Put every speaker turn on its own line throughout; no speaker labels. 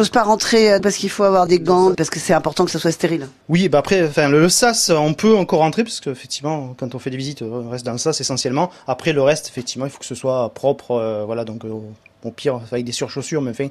j'ose pas rentrer euh, parce qu'il faut avoir des gants, parce que c'est important que ça soit stérile.
Oui, bah après, enfin, le sas, on peut encore rentrer, parce qu'effectivement, quand on fait des visites, on reste dans le sas essentiellement. Après, le reste, effectivement, il faut que ce soit propre, euh, voilà, donc euh, au pire avec des surchaussures, mais enfin, il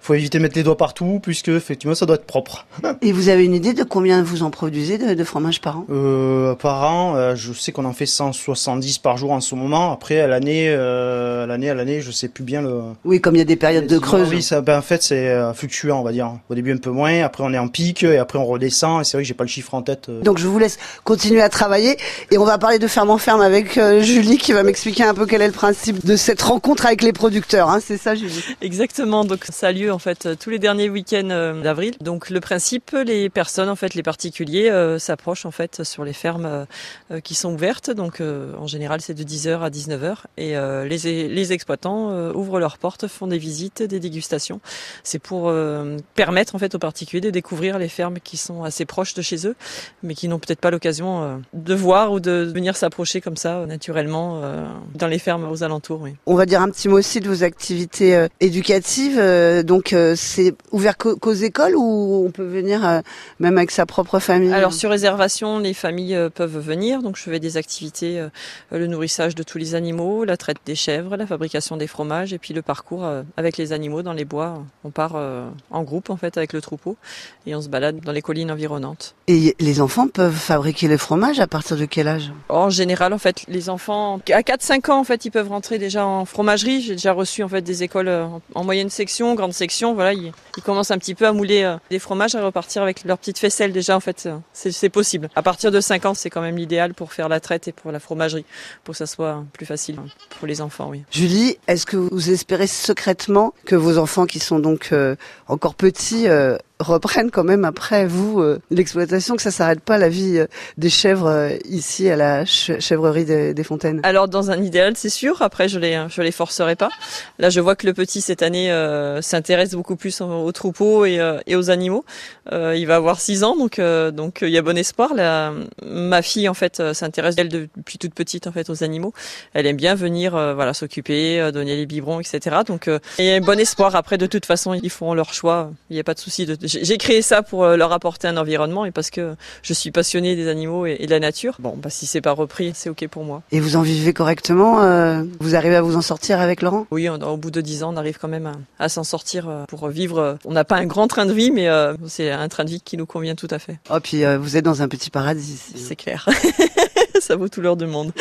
faut éviter de mettre les doigts partout, puisque effectivement, ça doit être propre.
Et vous avez une idée de combien vous en produisez de, de fromage par an?
Euh, par an, euh, je sais qu'on en fait 170 par jour en ce moment. Après, à l'année, euh, à l'année, à l'année, je sais plus bien le.
Oui, comme il y a des périodes de creuse.
Oui, ça, ben, en fait, c'est euh, fluctuant, on va dire. Au début un peu moins, après on est en pic, et après on redescend. Et c'est vrai que j'ai pas le chiffre en tête. euh.
Donc je vous laisse continuer à travailler et on va parler de ferme en ferme avec Julie qui va m'expliquer un peu quel est le principe de cette rencontre avec les producteurs. Hein, c'est ça, Julie
Exactement, donc ça a lieu en fait tous les derniers week-ends euh, d'avril. Donc le principe, les personnes en fait, les particuliers euh, s'approchent en fait sur les fermes euh, qui sont ouvertes. Donc euh, en général c'est de 10h à 19h et euh, les, les exploitants euh, ouvrent leurs portes, font des visites, des dégustations. C'est pour euh, permettre en fait aux particuliers de découvrir les fermes qui sont assez proches de chez eux, mais qui n'ont peut-être pas l'occasion euh, de voir ou de venir s'approcher comme ça naturellement euh, dans les fermes aux alentours. Oui.
On va dire un petit mot aussi de vos activités euh, éducatives. Euh, donc euh, c'est ouvert qu'aux écoles ou on peut venir même avec sa propre famille?
Alors sur réservation, les familles peuvent venir. Donc je fais des activités, le nourrissage de tous les animaux, la traite des chèvres, la fabrication des fromages et puis le parcours avec les animaux dans les bois. On part en groupe en fait avec le troupeau et on se balade dans les collines environnantes.
Et les enfants peuvent fabriquer le fromage à partir de quel âge?
En général, en fait, les enfants à 4-5 ans, en fait, ils peuvent rentrer déjà en fromagerie. J'ai déjà reçu en fait des écoles euh, en moyenne section, grande section. Voilà, ils, commencent un petit peu à mouler euh, des fromages, à repartir avec leur petite faisselle déjà. En fait, euh, c'est possible. À partir de 5 ans, c'est quand même l'idéal pour faire la traite et pour la fromagerie, pour que ça soit plus facile pour les enfants. Oui.
Julie, est-ce que vous espérez secrètement que vos enfants qui sont donc encore petits reprennent quand même après vous euh, l'exploitation, que ça s'arrête pas la vie euh, des chèvres euh, ici à la ch- chèvrerie des, des Fontaines
Alors dans un idéal, c'est sûr. Après, je les je les forcerai pas. Là, je vois que le petit cette année euh, s'intéresse beaucoup plus aux, aux troupeaux et, euh, et aux animaux. Euh, il va avoir 6 ans, donc donc il y a bon espoir. La, ma fille en fait s'intéresse elle depuis toute petite en fait aux animaux. Elle aime bien venir voilà s'occuper, donner les biberons, etc. Donc il y a bon espoir. Après, de toute façon, ils feront leur choix. Il n'y a pas de souci. De... j'ai créé ça pour euh, leur apporter un environnement et parce que je suis passionnée des animaux et, et de la nature. Bon, bah si c'est pas repris, c'est ok pour moi.
Et vous en vivez correctement euh, Vous arrivez à vous en sortir avec Laurent?
Oui, on- au bout de dix ans, on arrive quand même à, à s'en sortir euh, pour vivre. euh, On n'a pas un grand train de vie, mais euh, c'est un train de vie qui nous convient tout à fait.
Oh, puis euh, vous êtes dans un petit paradis.
C'est clair. Ça vaut tout l'heure de monde.